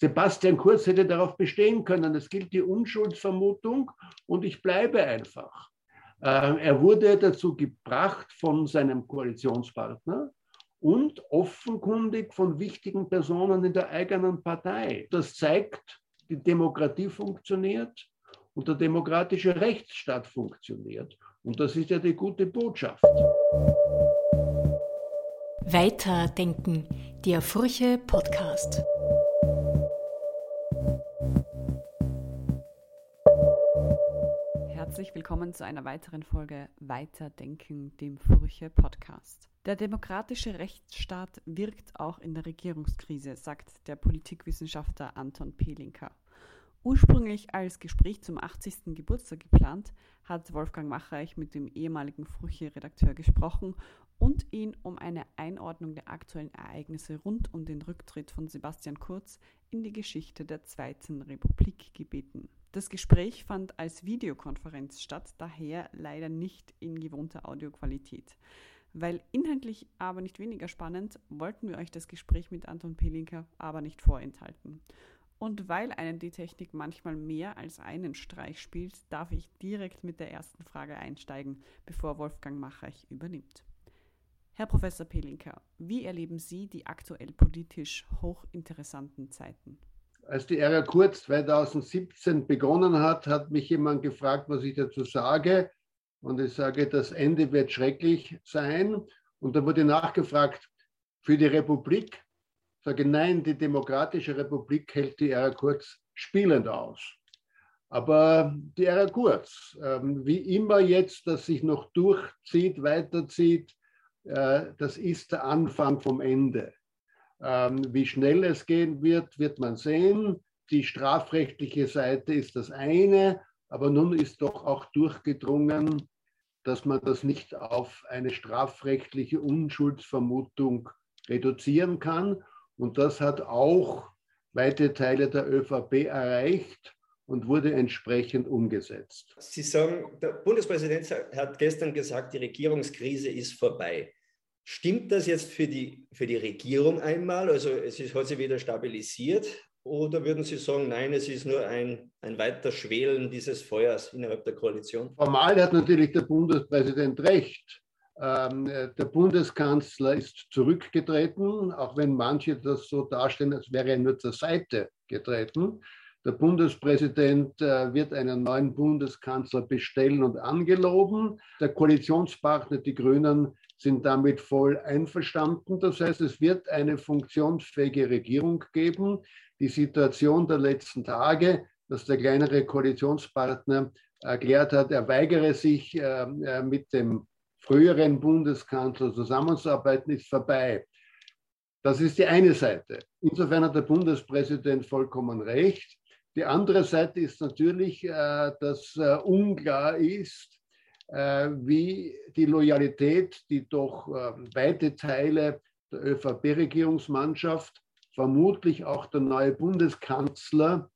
Sebastian Kurz hätte darauf bestehen können, es gilt die Unschuldsvermutung und ich bleibe einfach. Äh, er wurde dazu gebracht von seinem Koalitionspartner und offenkundig von wichtigen Personen in der eigenen Partei. Das zeigt, die Demokratie funktioniert und der demokratische Rechtsstaat funktioniert. Und das ist ja die gute Botschaft. Weiterdenken, der Furche Podcast. Herzlich willkommen zu einer weiteren Folge Weiterdenken, dem Furche Podcast. Der demokratische Rechtsstaat wirkt auch in der Regierungskrise, sagt der Politikwissenschaftler Anton Pelinka. Ursprünglich als Gespräch zum 80. Geburtstag geplant, hat Wolfgang Macheich mit dem ehemaligen Furche-Redakteur gesprochen und ihn um eine Einordnung der aktuellen Ereignisse rund um den Rücktritt von Sebastian Kurz in die Geschichte der Zweiten Republik gebeten. Das Gespräch fand als Videokonferenz statt, daher leider nicht in gewohnter Audioqualität. Weil inhaltlich aber nicht weniger spannend, wollten wir euch das Gespräch mit Anton Pelinka aber nicht vorenthalten. Und weil einen die Technik manchmal mehr als einen Streich spielt, darf ich direkt mit der ersten Frage einsteigen, bevor Wolfgang Machreich übernimmt. Herr Professor Pelinka, wie erleben Sie die aktuell politisch hochinteressanten Zeiten? Als die Ära Kurz 2017 begonnen hat, hat mich jemand gefragt, was ich dazu sage. Und ich sage, das Ende wird schrecklich sein. Und da wurde nachgefragt, für die Republik, ich sage nein, die Demokratische Republik hält die Ära Kurz spielend aus. Aber die Ära Kurz, ähm, wie immer jetzt, das sich noch durchzieht, weiterzieht, äh, das ist der Anfang vom Ende. Ähm, wie schnell es gehen wird, wird man sehen. Die strafrechtliche Seite ist das eine, aber nun ist doch auch durchgedrungen, dass man das nicht auf eine strafrechtliche Unschuldsvermutung reduzieren kann. Und das hat auch weite Teile der ÖVP erreicht und wurde entsprechend umgesetzt. Sie sagen, der Bundespräsident hat gestern gesagt, die Regierungskrise ist vorbei. Stimmt das jetzt für die, für die Regierung einmal? Also es ist, hat sich wieder stabilisiert? Oder würden Sie sagen, nein, es ist nur ein, ein weiter Schwelen dieses Feuers innerhalb der Koalition? Formal hat natürlich der Bundespräsident recht. Ähm, der Bundeskanzler ist zurückgetreten, auch wenn manche das so darstellen, als wäre er nur zur Seite getreten. Der Bundespräsident äh, wird einen neuen Bundeskanzler bestellen und angeloben. Der Koalitionspartner, die Grünen, sind damit voll einverstanden. Das heißt, es wird eine funktionsfähige Regierung geben. Die Situation der letzten Tage, dass der kleinere Koalitionspartner erklärt hat, er weigere sich äh, äh, mit dem früheren Bundeskanzler zusammenzuarbeiten, ist vorbei. Das ist die eine Seite. Insofern hat der Bundespräsident vollkommen recht. Die andere Seite ist natürlich, äh, dass unklar ist, äh, wie die Loyalität, die doch ähm, weite Teile der ÖVP-Regierungsmannschaft, vermutlich auch der neue Bundeskanzler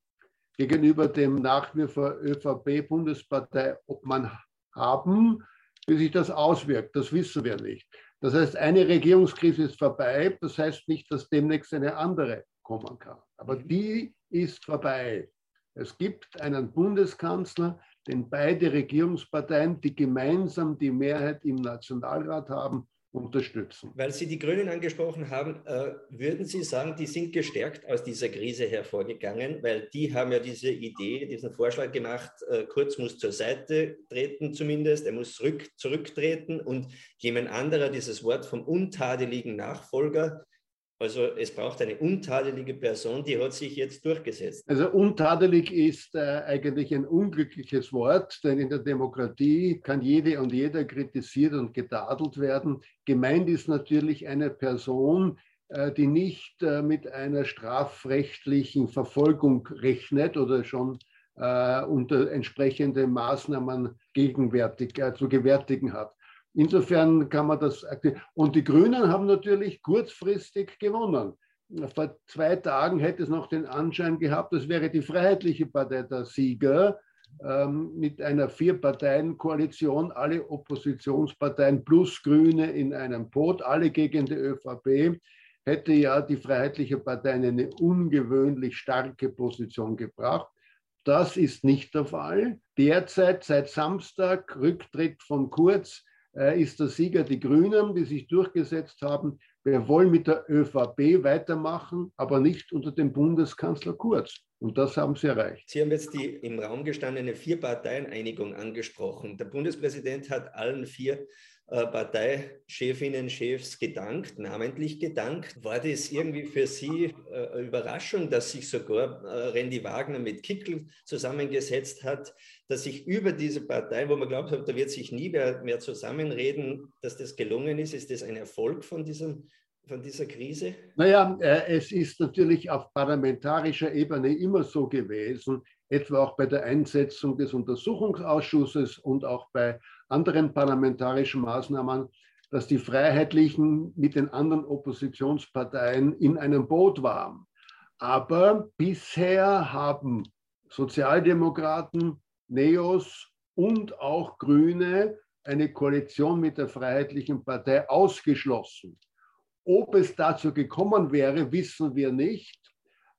gegenüber dem nach wie vor ÖVP-Bundespartei Obmann haben, wie sich das auswirkt. Das wissen wir nicht. Das heißt, eine Regierungskrise ist vorbei. Das heißt nicht, dass demnächst eine andere kommen kann. Aber mhm. die ist vorbei. Es gibt einen Bundeskanzler, den beide Regierungsparteien, die gemeinsam die Mehrheit im Nationalrat haben, unterstützen. Weil Sie die Grünen angesprochen haben, äh, würden Sie sagen, die sind gestärkt aus dieser Krise hervorgegangen, weil die haben ja diese Idee, diesen Vorschlag gemacht, äh, Kurz muss zur Seite treten zumindest, er muss zurück, zurücktreten und jemand anderer dieses Wort vom untadeligen Nachfolger also es braucht eine untadelige Person, die hat sich jetzt durchgesetzt. Also untadelig ist äh, eigentlich ein unglückliches Wort, denn in der Demokratie kann jede und jeder kritisiert und getadelt werden. Gemeint ist natürlich eine Person, äh, die nicht äh, mit einer strafrechtlichen Verfolgung rechnet oder schon äh, unter entsprechende Maßnahmen gegenwärtig äh, zu gewärtigen hat. Insofern kann man das. Und die Grünen haben natürlich kurzfristig gewonnen. Vor zwei Tagen hätte es noch den Anschein gehabt, das wäre die Freiheitliche Partei der Sieger ähm, mit einer Vier-Parteien-Koalition, alle Oppositionsparteien plus Grüne in einem Boot, alle gegen die ÖVP. hätte ja die Freiheitliche Partei in eine ungewöhnlich starke Position gebracht. Das ist nicht der Fall. Derzeit, seit Samstag, Rücktritt von Kurz, ist der Sieger die Grünen, die sich durchgesetzt haben. Wir wollen mit der ÖVP weitermachen, aber nicht unter dem Bundeskanzler Kurz. Und das haben sie erreicht. Sie haben jetzt die im Raum gestandene Vier-Parteien-Einigung angesprochen. Der Bundespräsident hat allen vier Parteichefinnen, Chefs gedankt, namentlich gedankt. War das irgendwie für Sie äh, Überraschung, dass sich sogar äh, Randy Wagner mit Kickel zusammengesetzt hat, dass sich über diese Partei, wo man glaubt hat, da wird sich nie mehr, mehr zusammenreden, dass das gelungen ist? Ist das ein Erfolg von diesem von dieser Krise? Naja, es ist natürlich auf parlamentarischer Ebene immer so gewesen, etwa auch bei der Einsetzung des Untersuchungsausschusses und auch bei anderen parlamentarischen Maßnahmen, dass die Freiheitlichen mit den anderen Oppositionsparteien in einem Boot waren. Aber bisher haben Sozialdemokraten, Neos und auch Grüne eine Koalition mit der Freiheitlichen Partei ausgeschlossen. Ob es dazu gekommen wäre, wissen wir nicht.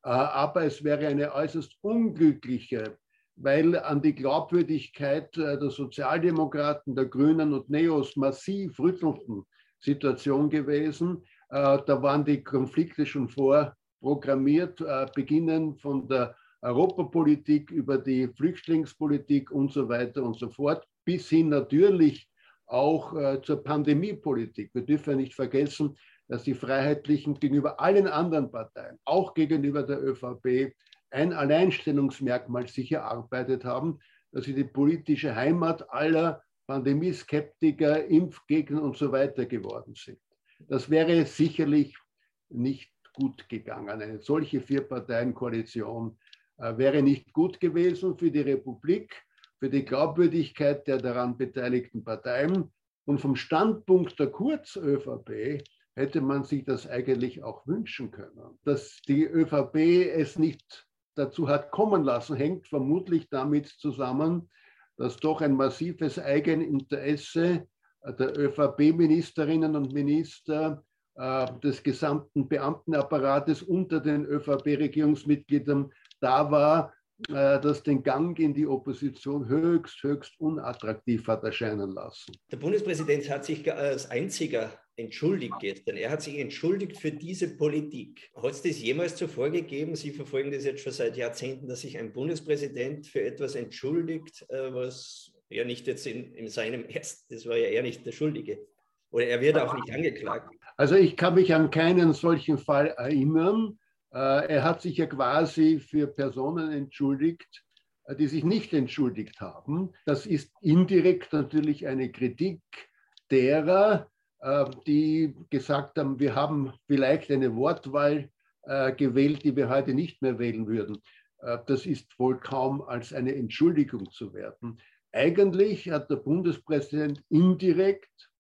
Äh, aber es wäre eine äußerst unglückliche weil an die Glaubwürdigkeit äh, der Sozialdemokraten, der Grünen und Neos massiv rüttelnden Situation gewesen. Äh, da waren die Konflikte schon vorprogrammiert, äh, beginnen von der Europapolitik über die Flüchtlingspolitik und so weiter und so fort, bis hin natürlich auch zur Pandemiepolitik. Wir dürfen ja nicht vergessen, dass die Freiheitlichen gegenüber allen anderen Parteien, auch gegenüber der ÖVP, ein Alleinstellungsmerkmal sich erarbeitet haben, dass sie die politische Heimat aller Pandemieskeptiker, Impfgegner und so weiter geworden sind. Das wäre sicherlich nicht gut gegangen. Eine solche Vier-Parteien-Koalition äh, wäre nicht gut gewesen für die Republik, für die Glaubwürdigkeit der daran beteiligten Parteien. Und vom Standpunkt der Kurz-ÖVP hätte man sich das eigentlich auch wünschen können, dass die ÖVP es nicht dazu hat kommen lassen, hängt vermutlich damit zusammen, dass doch ein massives Eigeninteresse der ÖVP-Ministerinnen und Minister äh, des gesamten Beamtenapparates unter den ÖVP-Regierungsmitgliedern da war, das den Gang in die Opposition höchst, höchst unattraktiv hat erscheinen lassen. Der Bundespräsident hat sich als einziger entschuldigt gestern. Er hat sich entschuldigt für diese Politik. Hat es das jemals zuvor gegeben? Sie verfolgen das jetzt schon seit Jahrzehnten, dass sich ein Bundespräsident für etwas entschuldigt, äh, was ja nicht jetzt in, in seinem ersten, das war ja er nicht der Schuldige. Oder er wird auch nicht angeklagt. Also ich kann mich an keinen solchen Fall erinnern. Äh, er hat sich ja quasi für Personen entschuldigt, äh, die sich nicht entschuldigt haben. Das ist indirekt natürlich eine Kritik derer, äh, die gesagt haben, wir haben vielleicht eine Wortwahl gewählt, die wir heute nicht mehr wählen würden. Das ist wohl kaum als eine Entschuldigung zu werten. Eigentlich hat der Bundespräsident indirekt,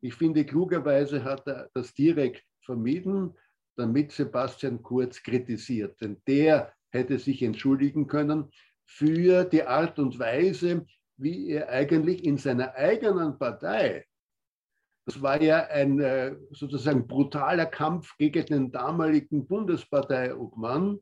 ich finde klugerweise hat er das direkt vermieden, damit Sebastian Kurz kritisiert. Denn der hätte sich entschuldigen können für die Art und Weise, wie er eigentlich in seiner eigenen Partei, das war ja ein äh, sozusagen brutaler Kampf gegen den damaligen Bundesparteiobmann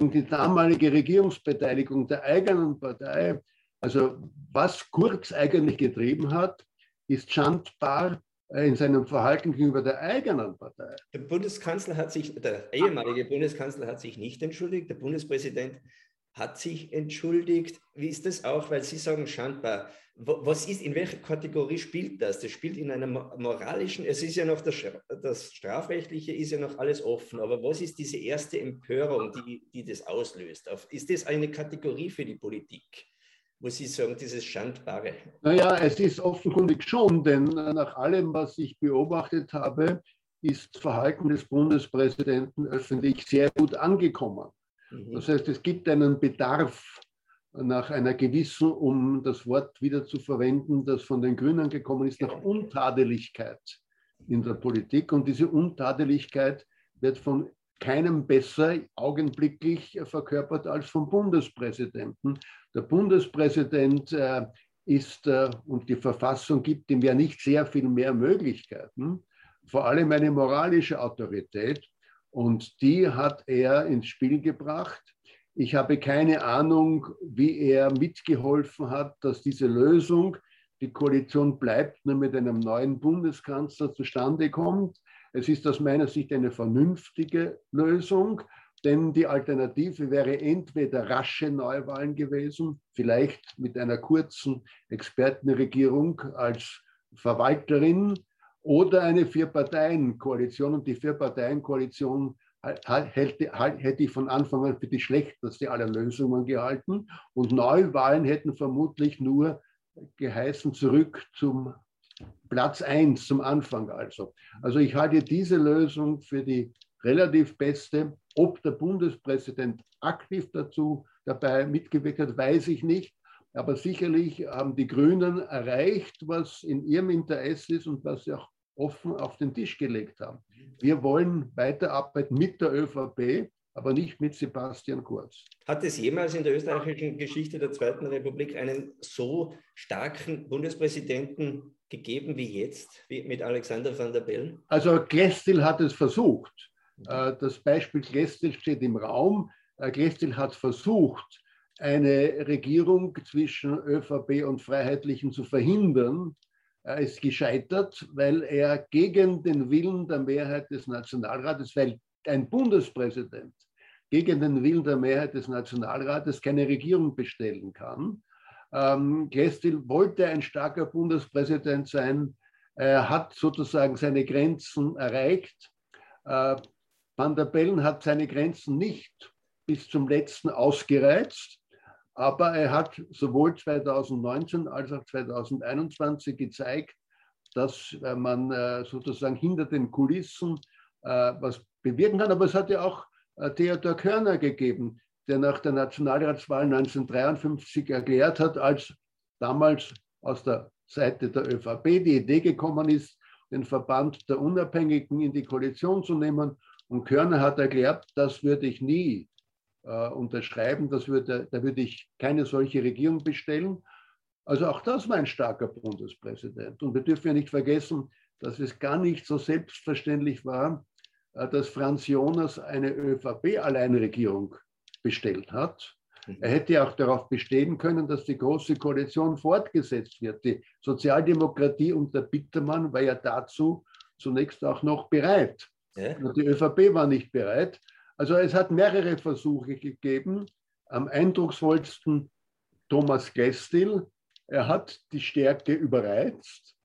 und die damalige Regierungsbeteiligung der eigenen Partei. Also was Kurz eigentlich getrieben hat, ist schandbar in seinem Verhalten gegenüber der eigenen Partei. Der Bundeskanzler hat sich, der ehemalige Bundeskanzler hat sich nicht entschuldigt, der Bundespräsident hat sich entschuldigt. Wie ist das auch, weil Sie sagen schandbar? Was ist, in welcher Kategorie spielt das? Das spielt in einer moralischen, es ist ja noch das, das Strafrechtliche ist ja noch alles offen, aber was ist diese erste Empörung, die, die das auslöst? Ist das eine Kategorie für die Politik? Muss ich sagen, dieses Schandbare? Naja, es ist offenkundig schon, denn nach allem, was ich beobachtet habe, ist das Verhalten des Bundespräsidenten öffentlich sehr gut angekommen. Mhm. Das heißt, es gibt einen Bedarf nach einer gewissen, um das Wort wieder zu verwenden, das von den Grünen gekommen ist, nach Untadeligkeit in der Politik. Und diese Untadeligkeit wird von keinem besser augenblicklich verkörpert als vom Bundespräsidenten. Der Bundespräsident äh, ist, äh, und die Verfassung gibt ihm ja nicht sehr viel mehr Möglichkeiten, vor allem eine moralische Autorität. Und die hat er ins Spiel gebracht. Ich habe keine Ahnung, wie er mitgeholfen hat, dass diese Lösung, die Koalition bleibt nur mit einem neuen Bundeskanzler zustande kommt. Es ist aus meiner Sicht eine vernünftige Lösung, denn die Alternative wäre entweder rasche Neuwahlen gewesen, vielleicht mit einer kurzen Expertenregierung als Verwalterin oder eine Vier-Parteien-Koalition. Und die Vier-Parteien-Koalition hätte ich von Anfang an für die schlechteste aller Lösungen gehalten. Und Neuwahlen hätten vermutlich nur geheißen zurück zum Platz 1, zum Anfang also. Also ich halte diese Lösung für die relativ beste. Ob der Bundespräsident aktiv dazu dabei mitgewirkt hat, weiß ich nicht. Aber sicherlich haben die Grünen erreicht, was in ihrem Interesse ist und was sie auch offen auf den Tisch gelegt haben. Wir wollen weiterarbeiten mit der ÖVP, aber nicht mit Sebastian Kurz. Hat es jemals in der österreichischen Geschichte der Zweiten Republik einen so starken Bundespräsidenten gegeben wie jetzt, wie mit Alexander van der Bellen? Also Klestil hat es versucht. Äh, das Beispiel Klestil steht im Raum. Äh, Klestil hat versucht, eine Regierung zwischen ÖVP und Freiheitlichen zu verhindern. Er ist gescheitert, weil er gegen den Willen der Mehrheit des Nationalrates, weil ein Bundespräsident gegen den Willen der Mehrheit des Nationalrates keine Regierung bestellen kann. Ähm, Kestil wollte ein starker Bundespräsident sein. Er hat sozusagen seine Grenzen erreicht. Äh, Van der Bellen hat seine Grenzen nicht bis zum letzten ausgereizt. Aber er hat sowohl 2019 als auch 2021 gezeigt, dass äh, man äh, sozusagen hinter den Kulissen äh, was bewirken kann. Aber es hat ja auch Theodor Körner gegeben, der nach der Nationalratswahl 1953 erklärt hat, als damals aus der Seite der ÖVP die Idee gekommen ist, den Verband der Unabhängigen in die Koalition zu nehmen. Und Körner hat erklärt, das würde ich nie äh, unterschreiben. Das würde, da würde ich keine solche Regierung bestellen. Also auch das war ein starker Bundespräsident. Und wir dürfen ja nicht vergessen, dass es gar nicht so selbstverständlich war, äh, dass Franz Jonas eine ÖVP-Alleinregierung bestellt hat. Mhm. Er hätte auch darauf bestehen können, dass die Große Koalition fortgesetzt wird. Die Sozialdemokratie unter Bittermann war ja dazu zunächst auch noch bereit. Ja. Die ÖVP war nicht bereit. Also es hat mehrere Versuche gegeben. Am eindrucksvollsten Thomas Gestil. Er hat die Stärke überreizt.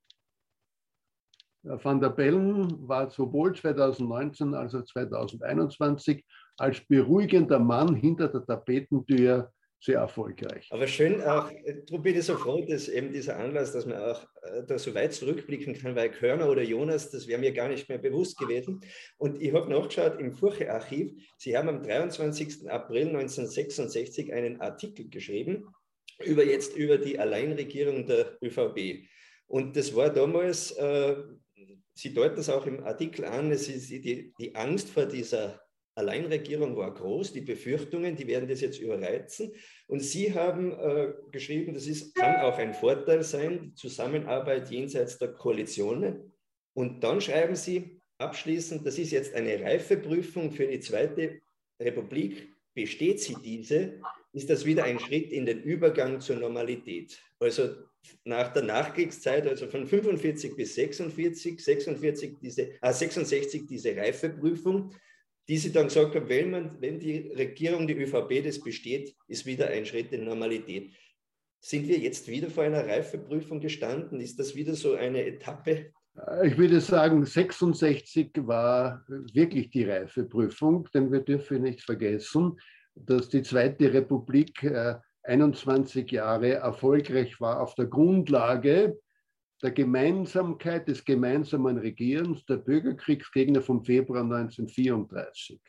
Van der Bellen war sowohl 2019 als auch 2021 als beruhigender Mann hinter der Tapetentür sehr erfolgreich. Aber schön auch, darum bin ich so froh, dass eben dieser Anlass, dass man auch äh, da so weit zurückblicken kann, weil Körner oder Jonas, das wäre mir gar nicht mehr bewusst gewesen. Und ich habe nachgeschaut im Furche-Archiv, Sie haben am 23. April 1966 einen Artikel geschrieben über jetzt über die Alleinregierung der ÖVP. Und das war damals, äh, Sie deuten es auch im Artikel an, es ist die, die Angst vor dieser Alleinregierung war groß, die Befürchtungen, die werden das jetzt überreizen. Und Sie haben äh, geschrieben, das ist, kann auch ein Vorteil sein, Zusammenarbeit jenseits der Koalitionen. Und dann schreiben Sie abschließend, das ist jetzt eine Reifeprüfung für die zweite Republik. Besteht sie diese, ist das wieder ein Schritt in den Übergang zur Normalität. Also nach der Nachkriegszeit, also von 45 bis 46, 46 diese, ah, 66 diese Reifeprüfung die sie dann gesagt haben, wenn, man, wenn die Regierung, die ÖVP das besteht, ist wieder ein Schritt in Normalität. Sind wir jetzt wieder vor einer Reifeprüfung gestanden? Ist das wieder so eine Etappe? Ich würde sagen, 66 war wirklich die Reifeprüfung, denn wir dürfen nicht vergessen, dass die Zweite Republik 21 äh, Jahre erfolgreich war auf der Grundlage der Gemeinsamkeit des gemeinsamen Regierens der Bürgerkriegsgegner vom Februar 1934.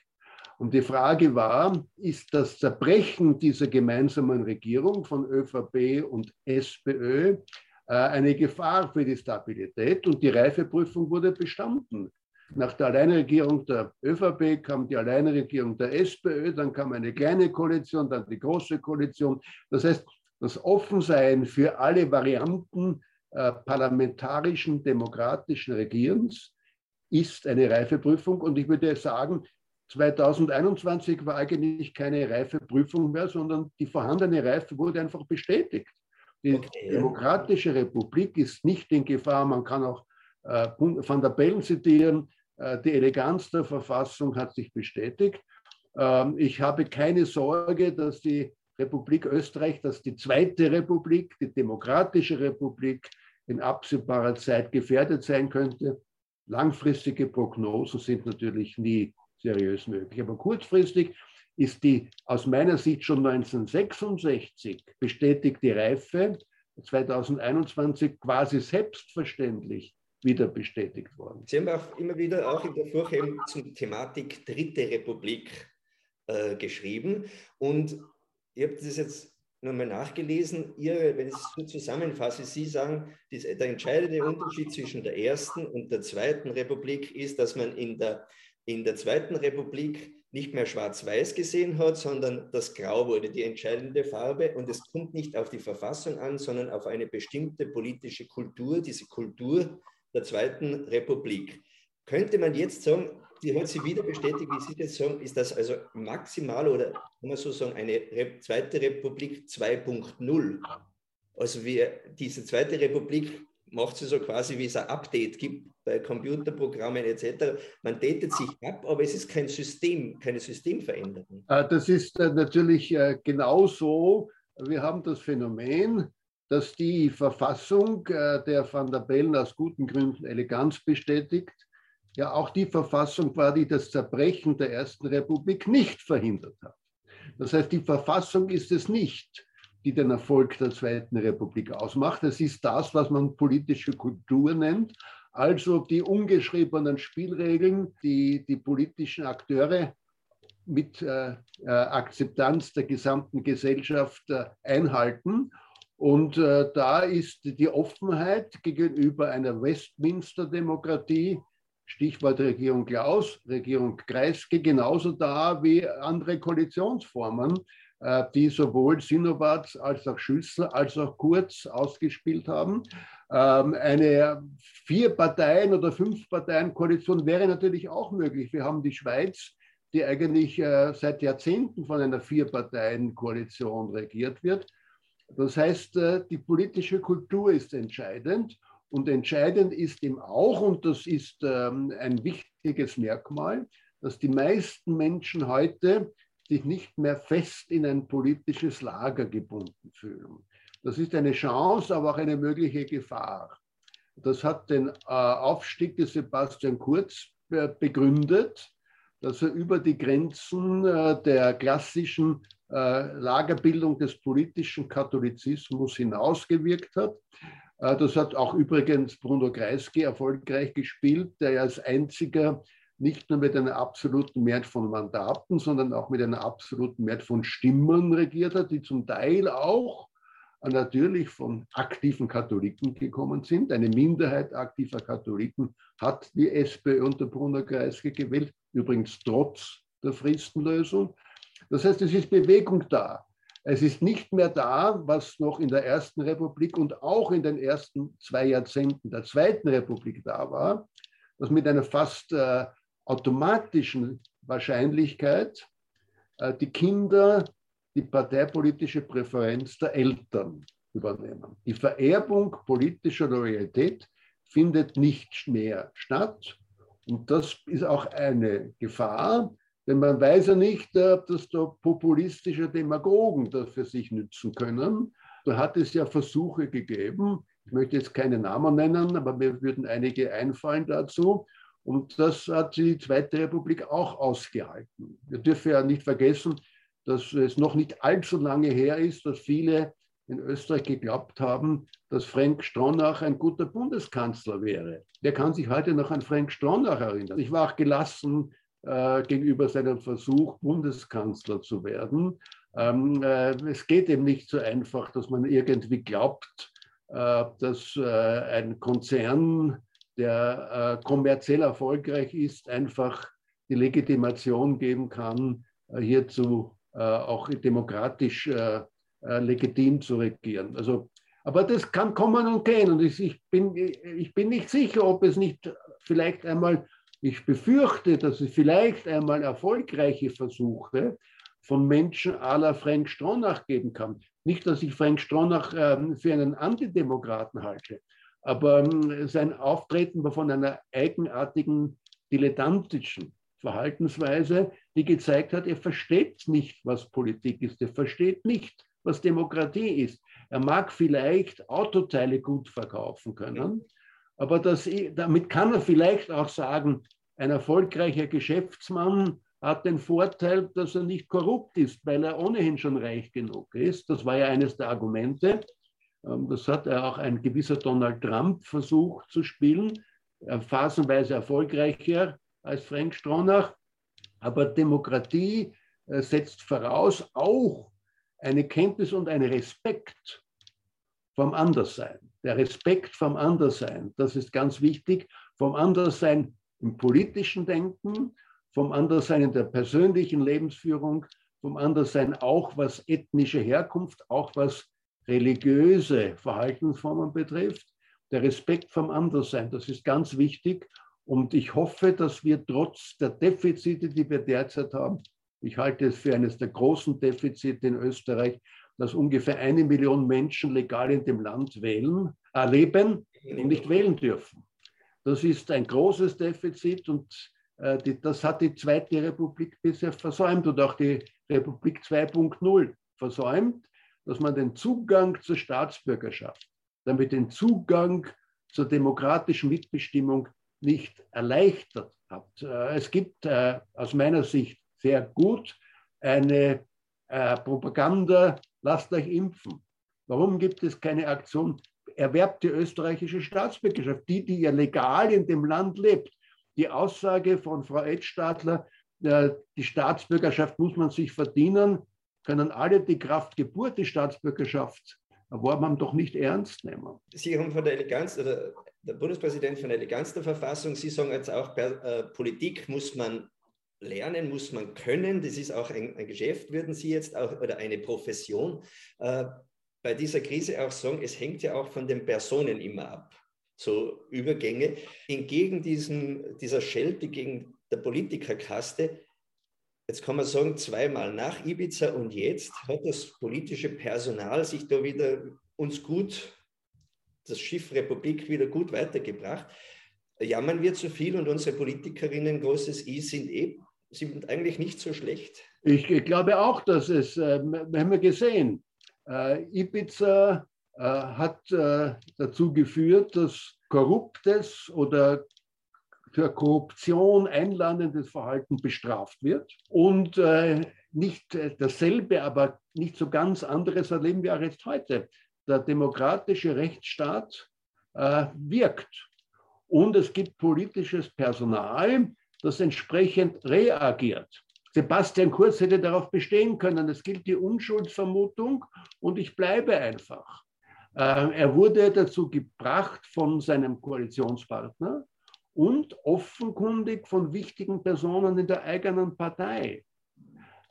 Und die Frage war, ist das Zerbrechen dieser gemeinsamen Regierung von ÖVP und SPÖ äh, eine Gefahr für die Stabilität? Und die Reifeprüfung wurde bestanden. Nach der Alleinregierung der ÖVP kam die Alleinregierung der SPÖ, dann kam eine kleine Koalition, dann die große Koalition. Das heißt, das Offensein für alle Varianten äh, parlamentarischen demokratischen Regierens ist eine Reifeprüfung. Und ich würde sagen, 2021 war eigentlich keine Reifeprüfung mehr, sondern die vorhandene Reife wurde einfach bestätigt. Die okay. Demokratische Republik ist nicht in Gefahr. Man kann auch äh, Van der Bellen zitieren. Äh, die Eleganz der Verfassung hat sich bestätigt. Ähm, ich habe keine Sorge, dass die Republik Österreich, dass die zweite Republik, die Demokratische Republik, in absehbarer Zeit gefährdet sein könnte. Langfristige Prognosen sind natürlich nie seriös möglich. Aber kurzfristig ist die aus meiner Sicht schon 1966 bestätigte Reife 2021 quasi selbstverständlich wieder bestätigt worden. Sie haben auch immer wieder auch in der Furche zum Thematik Dritte Republik äh, geschrieben und ich habe das jetzt nochmal nachgelesen. Ihre, wenn ich es so zusammenfasse, Sie sagen, der entscheidende Unterschied zwischen der ersten und der zweiten Republik ist, dass man in der, in der zweiten Republik nicht mehr schwarz-weiß gesehen hat, sondern das Grau wurde die entscheidende Farbe. Und es kommt nicht auf die Verfassung an, sondern auf eine bestimmte politische Kultur, diese Kultur der Zweiten Republik. Könnte man jetzt sagen, die hat sie wieder bestätigt, wie Sie das sagen, ist das also maximal oder kann man so sagen, eine Re Zweite Republik 2.0? Also wir, diese Zweite Republik macht sie so quasi, wie es ein Update gibt bei Computerprogrammen etc. Man datet sich ab, aber es ist kein System, keine Systemveränderung. Äh, das ist äh, natürlich äh, genauso. Wir haben das Phänomen, dass die Verfassung, der Van der Bellen aus guten Gründen Eleganz bestätigt, ja auch die Verfassung war, die das Zerbrechen der Ersten Republik nicht verhindert hat. Das heißt, die Verfassung ist es nicht, die den Erfolg der Zweiten Republik ausmacht. Es ist das, was man politische Kultur nennt, also die ungeschriebenen Spielregeln, die die politischen Akteure mit äh, äh, Akzeptanz der gesamten Gesellschaft äh, einhalten. Und äh, da ist die Offenheit gegenüber einer Westminster-Demokratie Stichwort Regierung Klaus, Regierung Kreisky, genauso da wie andere Koalitionsformen, äh, die sowohl Sinowatz als auch Schüssel als auch Kurz ausgespielt haben. Ähm, eine Vier-Parteien- oder Fünf-Parteien-Koalition wäre natürlich auch möglich. Wir haben die Schweiz, die eigentlich äh, seit Jahrzehnten von einer Vier-Parteien-Koalition regiert wird. Das heißt, äh, die politische Kultur ist entscheidend. Und entscheidend ist eben auch, und das ist ähm, ein wichtiges Merkmal, dass die meisten Menschen heute sich nicht mehr fest in ein politisches Lager gebunden fühlen. Das ist eine Chance, aber auch eine mögliche Gefahr. Das hat den äh, Aufstieg des Sebastian Kurz äh, begründet, dass er über die Grenzen äh, der klassischen äh, Lagerbildung des politischen Katholizismus hinausgewirkt hat das hat auch übrigens Bruno Kreisky erfolgreich gespielt, der als einziger nicht nur mit einer absoluten Mehrheit von Mandaten, sondern auch mit einer absoluten Mehrheit von Stimmen regiert hat, die zum Teil auch natürlich von aktiven Katholiken gekommen sind. Eine Minderheit aktiver Katholiken hat die SPÖ unter Bruno Kreisky gewählt, übrigens trotz der Fristenlösung. Das heißt, es ist Bewegung da. Es ist nicht mehr da, was noch in der Ersten Republik und auch in den ersten zwei Jahrzehnten der Zweiten Republik da war, dass mit einer fast äh, automatischen Wahrscheinlichkeit äh, die Kinder die parteipolitische Präferenz der Eltern übernehmen. Die Vererbung politischer Loyalität findet nicht mehr statt. Und das ist auch eine Gefahr, denn man weiß ja nicht, ob das da populistische Demagogen das für sich nützen können. Da hat es ja Versuche gegeben, ich möchte jetzt keine Namen nennen, aber mir würden einige einfallen dazu. Und das hat die Zweite Republik auch ausgehalten. Wir dürfen ja nicht vergessen, dass es noch nicht allzu lange her ist, dass viele in Österreich geglaubt haben, dass Frank Stronach ein guter Bundeskanzler wäre. Wer kann sich heute noch an Frank Stronach erinnern? Ich war auch gelassen äh, gegenüber seinem Versuch, Bundeskanzler zu werden. Ähm, äh, es geht eben nicht so einfach, dass man irgendwie glaubt, äh, dass äh, ein Konzern, der äh, kommerziell erfolgreich ist, einfach die Legitimation geben kann, äh, hierzu auch demokratisch legitim zu regieren. Also, aber das kann kommen und gehen. Und ich bin, ich bin nicht sicher, ob es nicht vielleicht einmal Ich befürchte, dass es vielleicht einmal erfolgreiche Versuche von Menschen la Frank Stronach geben kann. Nicht, dass ich Frank Stronach ähm, für einen Antidemokraten halte, aber ähm, sein Auftreten war von einer eigenartigen, dilettantischen Verhaltensweise, die gezeigt hat, er versteht nicht, was Politik ist, er versteht nicht, was Demokratie ist. Er mag vielleicht Autoteile gut verkaufen können, aber das, damit kann er vielleicht auch sagen, ein erfolgreicher Geschäftsmann hat den Vorteil, dass er nicht korrupt ist, weil er ohnehin schon reich genug ist. Das war ja eines der Argumente. Ähm, das hat auch ein gewisser Donald Trump versucht zu spielen, phasenweise erfolgreicher als Frank Stronach. Aber Demokratie äh, setzt voraus auch eine Kenntnis und einen Respekt vom Anderssein. Der Respekt vom Anderssein, das ist ganz wichtig, vom Anderssein im politischen Denken, vom Anderssein in der persönlichen Lebensführung, vom Anderssein auch was ethnische Herkunft, auch was religiöse Verhaltensformen betrifft. Der Respekt vom Anderssein, das ist ganz wichtig. Und ich hoffe, dass wir trotz der Defizite, die wir derzeit haben, ich halte es für eines der großen Defizite in Österreich, dass ungefähr eine Million Menschen legal in dem Land wählen, äh, leben und nicht wählen dürfen. Das ist ein großes Defizit und äh, die, das hat die Zweite Republik bisher versäumt und auch die Republik 2.0 versäumt, dass man den Zugang zur Staatsbürgerschaft, damit den Zugang zur demokratischen Mitbestimmung nicht erleichtert hat. Äh, es gibt äh, aus meiner Sicht sehr gut eine Propaganda, lasst euch impfen. Warum gibt es keine Aktion, erwerbt die österreichische Staatsbürgerschaft, die, die ja legal in dem Land lebt. Die Aussage von Frau Edstadler, äh, die Staatsbürgerschaft muss man sich verdienen, können alle die Kraft Geburt die Staatsbürgerschaft erworben haben, doch nicht ernst nehmen. Sie haben von der Eleganz, oder der Bundespräsident von der Eleganz der Verfassung, Sie sagen jetzt auch, äh, Politik muss man lernen, muss man können. Das ist auch ein, ein, Geschäft, würden Sie jetzt auch, oder eine Profession. Äh, bei dieser Krise auch sagen, es hängt ja auch von den Personen immer ab. So Übergänge. Entgegen diesem, dieser Schelte gegen der Politikerkaste, jetzt kann man sagen, zweimal nach Ibiza und jetzt hat das politische Personal sich da wieder uns gut, das Schiff Republik wieder gut weitergebracht. Jammern wir zu viel und unsere Politikerinnen, großes I, sind, eh, sind eigentlich nicht so schlecht. Ich glaube auch, dass es, äh, wir haben gesehen, äh, Ibiza äh, hat äh, dazu geführt, dass korruptes oder für Korruption einladendes Verhalten bestraft wird. Und äh, nicht dasselbe, aber nicht so ganz anderes erleben wir auch jetzt heute. Der demokratische Rechtsstaat äh, wirkt. Und es gibt politisches Personal, das entsprechend reagiert. Sebastian Kurz hätte darauf bestehen können, es gilt die Unschuldsvermutung und ich bleibe einfach. Äh, er wurde dazu gebracht von seinem Koalitionspartner und offenkundig von wichtigen Personen in der eigenen Partei.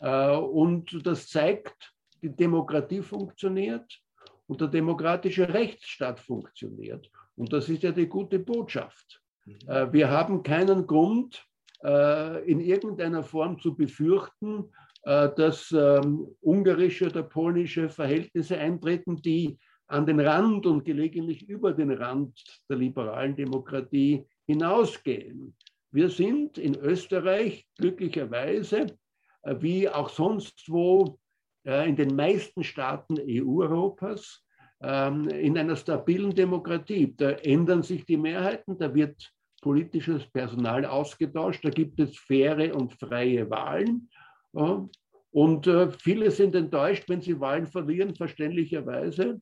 Äh, und das zeigt, die Demokratie funktioniert und der demokratische Rechtsstaat funktioniert. Und das ist ja die gute Botschaft. Mhm. Äh, wir haben keinen Grund, in irgendeiner Form zu befürchten, äh, dass ähm, ungarische oder polnische Verhältnisse eintreten, die an den Rand und gelegentlich über den Rand der liberalen Demokratie hinausgehen. Wir sind in Österreich glücklicherweise, äh, wie auch sonst wo, in den meisten Staaten EU-Europas, ähm, in einer stabilen Demokratie. Da ändern sich die Mehrheiten, da wird politisches Personal ausgetauscht. Da gibt es faire und freie Wahlen. Und äh, viele sind enttäuscht, wenn sie Wahlen verlieren, verständlicherweise.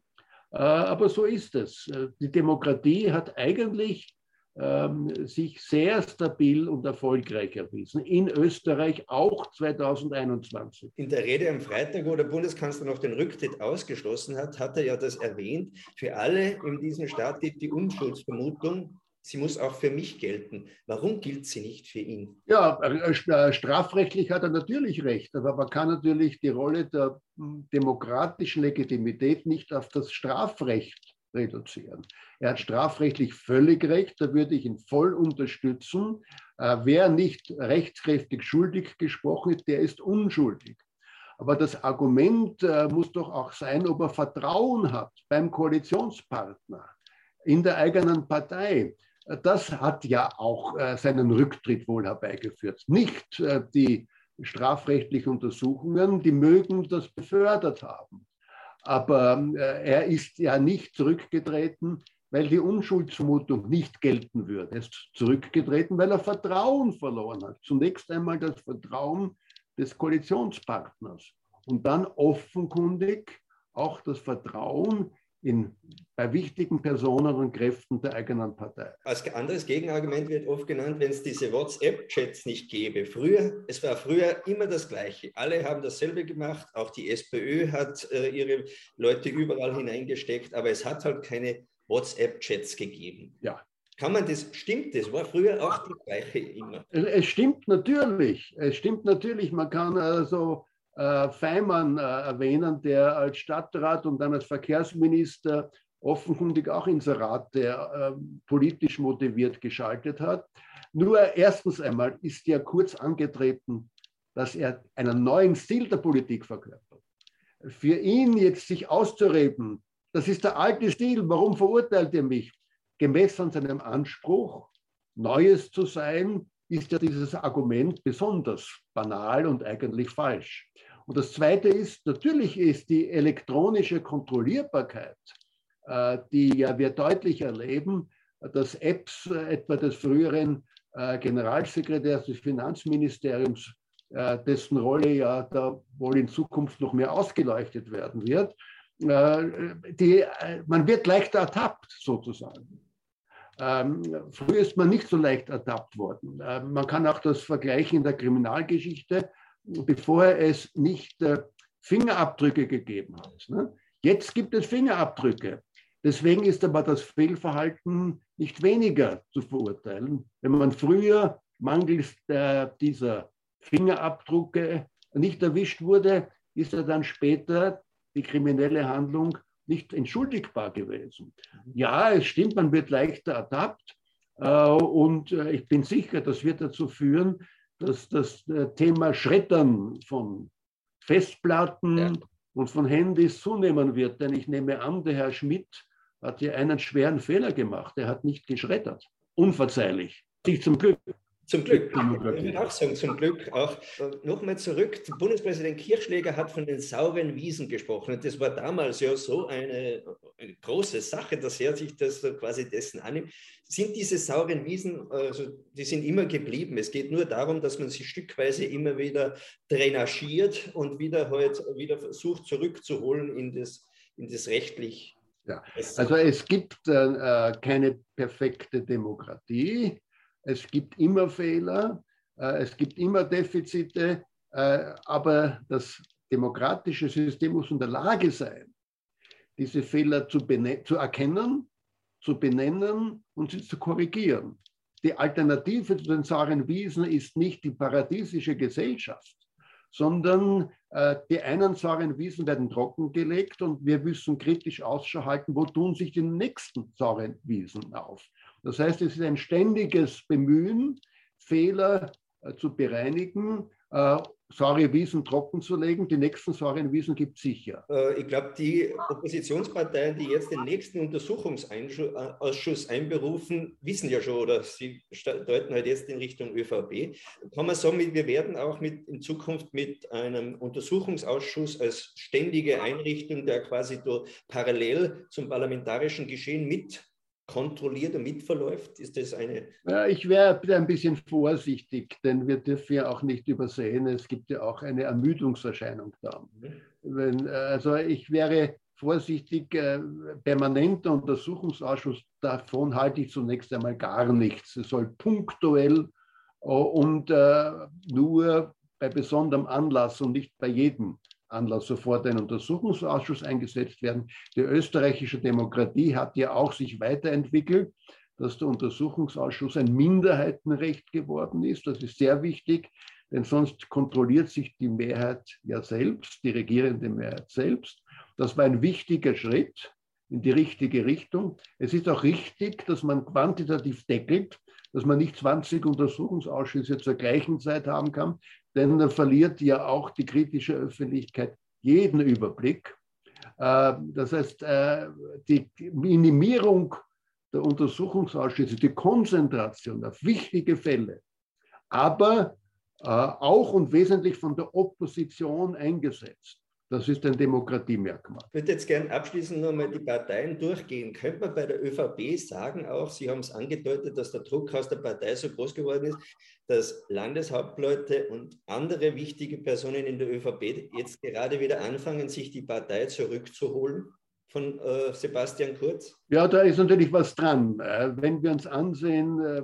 Äh, aber so ist es. Äh, die Demokratie hat eigentlich ähm, sich sehr stabil und erfolgreich erwiesen. In Österreich auch 2021. In der Rede am Freitag, wo der Bundeskanzler noch den Rücktritt ausgeschlossen hat, hat er ja das erwähnt. Für alle in diesem Staat gilt die Unschuldsvermutung sie muss auch für mich gelten. Warum gilt sie nicht für ihn? Ja, äh, äh, strafrechtlich hat er natürlich recht, aber man kann natürlich die Rolle der hm, demokratischen Legitimität nicht auf das Strafrecht reduzieren. Er hat strafrechtlich völlig recht, da würde ich ihn voll unterstützen. Äh, wer nicht rechtskräftig schuldig gesprochen ist, der ist unschuldig. Aber das Argument muss doch auch sein, ob er Vertrauen hat beim Koalitionspartner, in der eigenen Partei. Das hat ja auch äh, seinen Rücktritt wohl herbeigeführt. Nicht äh, die strafrechtlichen Untersuchungen, die mögen das befördert haben. Aber äh, er ist ja nicht zurückgetreten, weil die Unschuldsvermutung nicht gelten würde. Er ist zurückgetreten, weil er Vertrauen verloren hat. Zunächst einmal das Vertrauen des Koalitionspartners und dann offenkundig auch das Vertrauen in, bei wichtigen Personen und Kräften der eigenen Partei. Als anderes Gegenargument wird oft genannt, wenn es diese WhatsApp-Chats nicht gäbe. Früher, es war früher immer das Gleiche. Alle haben dasselbe gemacht. Auch die SPÖ hat äh, ihre Leute überall hineingesteckt, aber es hat halt keine WhatsApp-Chats gegeben. Ja. Kann man das, stimmt das? War früher auch das Gleiche immer? Es stimmt natürlich. Es stimmt natürlich. Man kann also Feimann äh, erwähnen, der als Stadtrat und dann als Verkehrsminister offenkundig auch Inserate äh, politisch motiviert geschaltet hat. Nur erstens einmal ist er kurz angetreten, dass er einen neuen Stil der Politik verkörpert. Für ihn jetzt sich auszureden, das ist der alte Stil, warum verurteilt ihr mich? Gemessen an seinem Anspruch, Neues zu sein, ist ja dieses Argument besonders banal und eigentlich falsch. Und das Zweite ist, natürlich ist die elektronische Kontrollierbarkeit, äh, die ja wir deutlich erleben, dass Apps äh, etwa des früheren äh, Generalsekretärs des Finanzministeriums, dessen Rolle ja da wohl in Zukunft noch mehr ausgeleuchtet werden wird, die, man wird leichter ertappt sozusagen. Ähm, früher ist man nicht so leicht ertappt worden. man kann auch das vergleichen in der Kriminalgeschichte bevor es nicht äh, Fingerabdrücke gegeben hat. Ne? Jetzt gibt es Fingerabdrücke. Deswegen ist aber das Fehlverhalten nicht weniger zu verurteilen. Wenn man früher mangels dieser Fingerabdrücke nicht erwischt wurde, ist er dann später die kriminelle Handlung nicht entschuldigbar gewesen. Ja, es stimmt, man wird leichter ertappt. Äh, und äh, ich bin sicher, das wird dazu führen, dass das äh, Thema Schreddern von Festplatten ja. und von Handys zunehmen wird. Denn ich nehme an, der Herr Schmidt hat hier einen schweren Fehler gemacht. Er hat nicht geschreddert. Unverzeihlich. Sich zum Glück. Zum Glück. Ich würde auch sagen, zum Glück. Auch äh, nochmal zurück. Bundespräsident Kirchschläger hat von den sauren Wiesen gesprochen. Und das war damals ja so eine, eine große Sache, dass er sich das quasi dessen annimmt. Sind diese sauren Wiesen, also die sind immer geblieben. Es geht nur darum, dass man sie stückweise immer wieder drainagiert und wieder halt wieder versucht zurückzuholen in das, in das rechtlich. Ja, also es gibt äh, keine perfekte Demokratie es gibt immer Fehler, äh, es gibt immer Defizite, äh, aber das demokratische System muss in der Lage sein, diese Fehler zu, zu erkennen, zu benennen und sie zu korrigieren. Die Alternative zu den sauren Wiesen ist nicht die paradiesische Gesellschaft, sondern äh, die einen sauren Wiesen werden trockengelegt und wir müssen kritisch Ausschau halten, wo tun sich die nächsten sauren Wiesen auf. Das heißt, es ist ein ständiges Bemühen, Fehler äh, zu bereinigen, äh, saure Wiesen trocken zu legen. Die nächsten sauren Wiesen gibt es sicher. Äh, ich glaube, die Oppositionsparteien, die jetzt den nächsten Untersuchungsausschuss einberufen, wissen ja schon oder sie deuten halt jetzt in Richtung ÖVP. Kann man sagen, wir werden auch mit, in Zukunft mit einem Untersuchungsausschuss als ständige Einrichtung, der quasi parallel zum parlamentarischen Geschehen mit kontrolliert und mitverläuft? Ist das eine. Ja, ich wäre ein bisschen vorsichtig, denn wir dürfen ja auch nicht übersehen, es gibt ja auch eine Ermüdungserscheinung da. Mhm. Wenn, also ich wäre vorsichtig, äh, permanenter Untersuchungsausschuss, davon halte ich zunächst einmal gar nichts. Es soll punktuell äh, und äh, nur bei besonderem Anlass und nicht bei jedem Anlass sofort ein Untersuchungsausschuss eingesetzt werden. Die österreichische Demokratie hat ja auch sich weiterentwickelt, dass der Untersuchungsausschuss ein Minderheitenrecht geworden ist. Das ist sehr wichtig, denn sonst kontrolliert sich die Mehrheit ja selbst, die regierende Mehrheit selbst. Das war ein wichtiger Schritt in die richtige Richtung. Es ist auch richtig, dass man quantitativ deckelt. dass man nicht 20 Untersuchungsausschüsse zur gleichen Zeit haben kann, denn dann verliert ja auch die kritische Öffentlichkeit jeden Überblick. Äh, das heißt, äh, die Minimierung der Untersuchungsausschüsse, die Konzentration auf wichtige Fälle, aber äh, auch und wesentlich von der Opposition eingesetzt. Das ist ein Demokratiemerkmal. Ich würde jetzt gerne abschließend nochmal die Parteien durchgehen. Könnte man bei der ÖVP sagen auch, Sie haben es angedeutet, dass der Druck aus der Partei so groß geworden ist, dass Landeshauptleute und andere wichtige Personen in der ÖVP jetzt gerade wieder anfangen, sich die Partei zurückzuholen? von äh, Sebastian Kurz? Ja, da ist natürlich was dran. Äh, wenn wir uns ansehen, äh,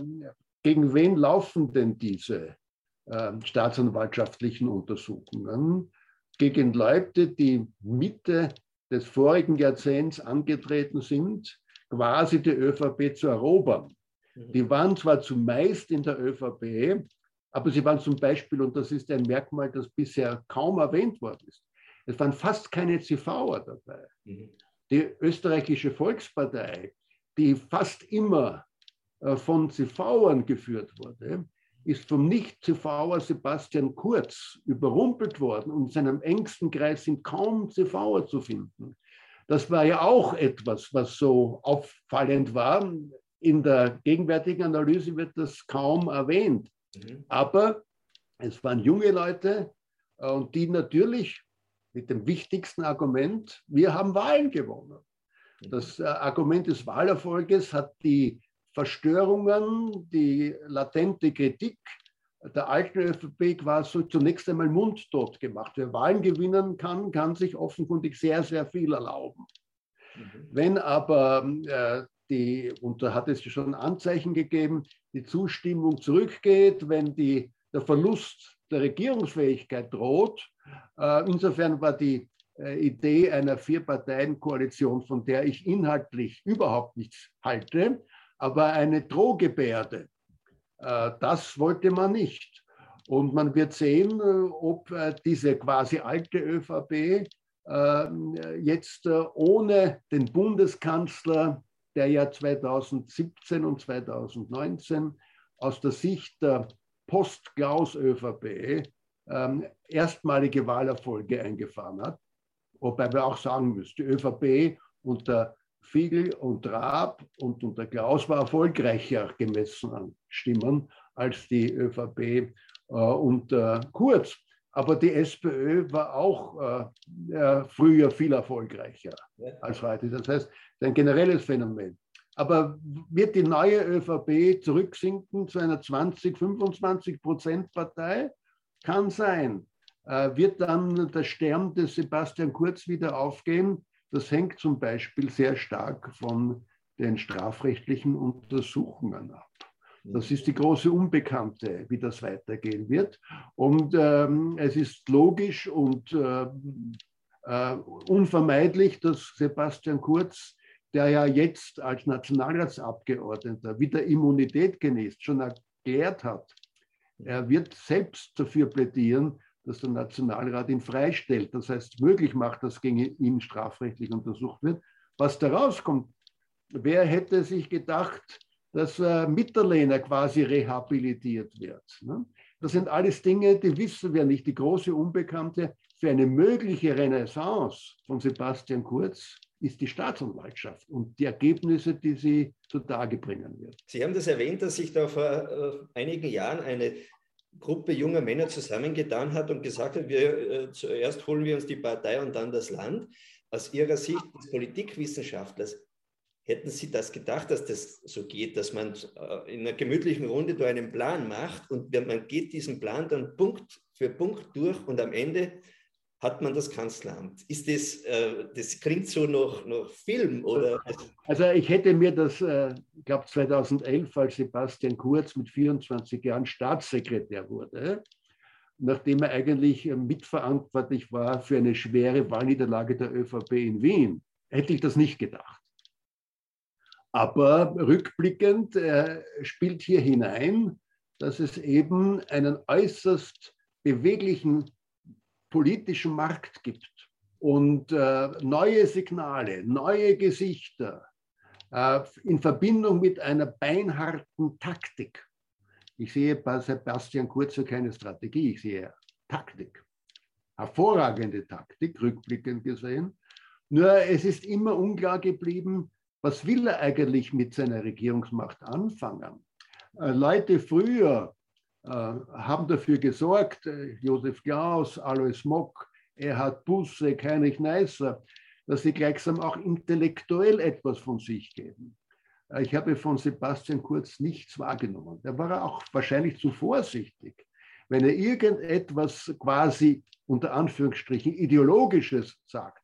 gegen wen laufen denn diese ähm, staatsanwaltschaftlichen Untersuchungen? Gegen Leute, die Mitte des vorigen Jahrzehnts angetreten sind, quasi die ÖVP zu erobern. Mhm. Die waren zwar zumeist in der ÖVP, aber sie waren zum Beispiel, und das ist ein Merkmal, das bisher kaum erwähnt worden ist, es waren fast keine CVer dabei. Mhm. Die österreichische Volkspartei, die fast immer äh, von CVern geführt wurde, ist vom Nicht-CVer Sebastian Kurz überrumpelt worden und in seinem engsten Kreis sind kaum CVer zu finden. Das war ja auch etwas, was so auffallend war. In der gegenwärtigen Analyse wird das kaum erwähnt. Mhm. Aber es waren junge Leute äh, und die natürlich mit dem wichtigsten Argument, wir haben Wahlen gewonnen. Mhm. Das äh, Argument des Wahlerfolges hat die Verstörungen, die latente Kritik der alten ÖVP quasi zunächst einmal mundtot gemacht. Wer Wahlen gewinnen kann, kann sich offenkundig sehr, sehr viel erlauben. Mhm. Wenn aber äh, die, und da hat es schon Anzeichen gegeben, die Zustimmung zurückgeht, wenn die, der Verlust der Regierungsfähigkeit droht, äh, insofern war die äh, Idee einer Vier-Parteien-Koalition, von der ich inhaltlich überhaupt nichts halte, aber eine Drohgebärde, äh, das wollte man nicht. Und man wird sehen, äh, ob äh, diese quasi alte ÖVP jetzt ohne den Bundeskanzler, der ja 2017 und 2019 aus der Sicht der Post-Klaus-ÖVP ähm, erstmalige Wahlerfolge eingefahren hat. Wobei wir auch sagen müssen, die ÖVP unter Fiegel und Raab und unter Klaus war erfolgreicher gemessen an Stimmen als die ÖVP äh, unter Kurz. Aber die SPÖ war auch äh, früher viel erfolgreicher als heute. Das heißt, ein generelles Phänomen. Aber wird die neue ÖVP zurücksinken zu einer 20, 25 Prozent Partei? Kann sein. Äh, wird dann der Stern des Sebastian Kurz wieder aufgehen? Das hängt zum Beispiel sehr stark von den strafrechtlichen Untersuchungen ab. Das ist die große Unbekannte, wie das weitergehen wird. Und ähm, es ist logisch und äh, äh, unvermeidlich, dass Sebastian Kurz, der ja jetzt als Nationalratsabgeordneter wieder Immunität genießt, schon erklärt hat, er wird selbst dafür plädieren, dass der Nationalrat ihn freistellt, das heißt möglich macht, dass gegen ihn strafrechtlich untersucht wird. Was da rauskommt, wer hätte sich gedacht, dass äh, Mitterlehner quasi rehabilitiert wird? Ne? Das sind alles Dinge, die wissen wir nicht. Die große Unbekannte für eine mögliche Renaissance von Sebastian Kurz ist die Staatsanwaltschaft und die Ergebnisse, die sie zutage bringen wird. Sie haben das erwähnt, dass sich da vor äh, einigen Jahren eine Gruppe junger Männer zusammengetan hat und gesagt hat, wir, äh, zuerst holen wir uns die Partei und dann das Land. Aus Ihrer Sicht als Politikwissenschaftlers, hätten Sie das gedacht, dass das so geht, dass man äh, in einer gemütlichen Runde da einen Plan macht und man geht diesen Plan dann Punkt für Punkt durch und am Ende hat man das Kanzleramt. Ist das, äh, das klingt so nach, nach Film oder? Also ich hätte mir das, äh, ich glaube 2011, als Sebastian Kurz mit 24 Jahren Staatssekretär wurde, nachdem er eigentlich mitverantwortlich war für eine schwere Wahlniederlage der ÖVP in Wien, hätte ich das nicht gedacht. Aber rückblickend äh, spielt hier hinein, dass es eben einen äußerst beweglichen politischen Markt gibt und äh, neue Signale, neue Gesichter, äh, in Verbindung mit einer beinharten Taktik. Ich sehe bei Sebastian Kurzer keine Strategie, ich sehe Taktik. Hervorragende Taktik, rückblickend gesehen. Nur es ist immer unklar geblieben, was will er eigentlich mit seiner Regierungsmacht anfangen. Äh, Leute früher haben dafür gesorgt, äh, Josef Klaus, Alois Mock, Erhard Busse, Heinrich Neisser, dass sie gleichsam auch intellektuell etwas von sich geben. Ich habe von Sebastian Kurz nichts wahrgenommen. Da war er auch wahrscheinlich zu vorsichtig. Wenn er irgendetwas quasi unter Anführungsstrichen ideologisches sagt,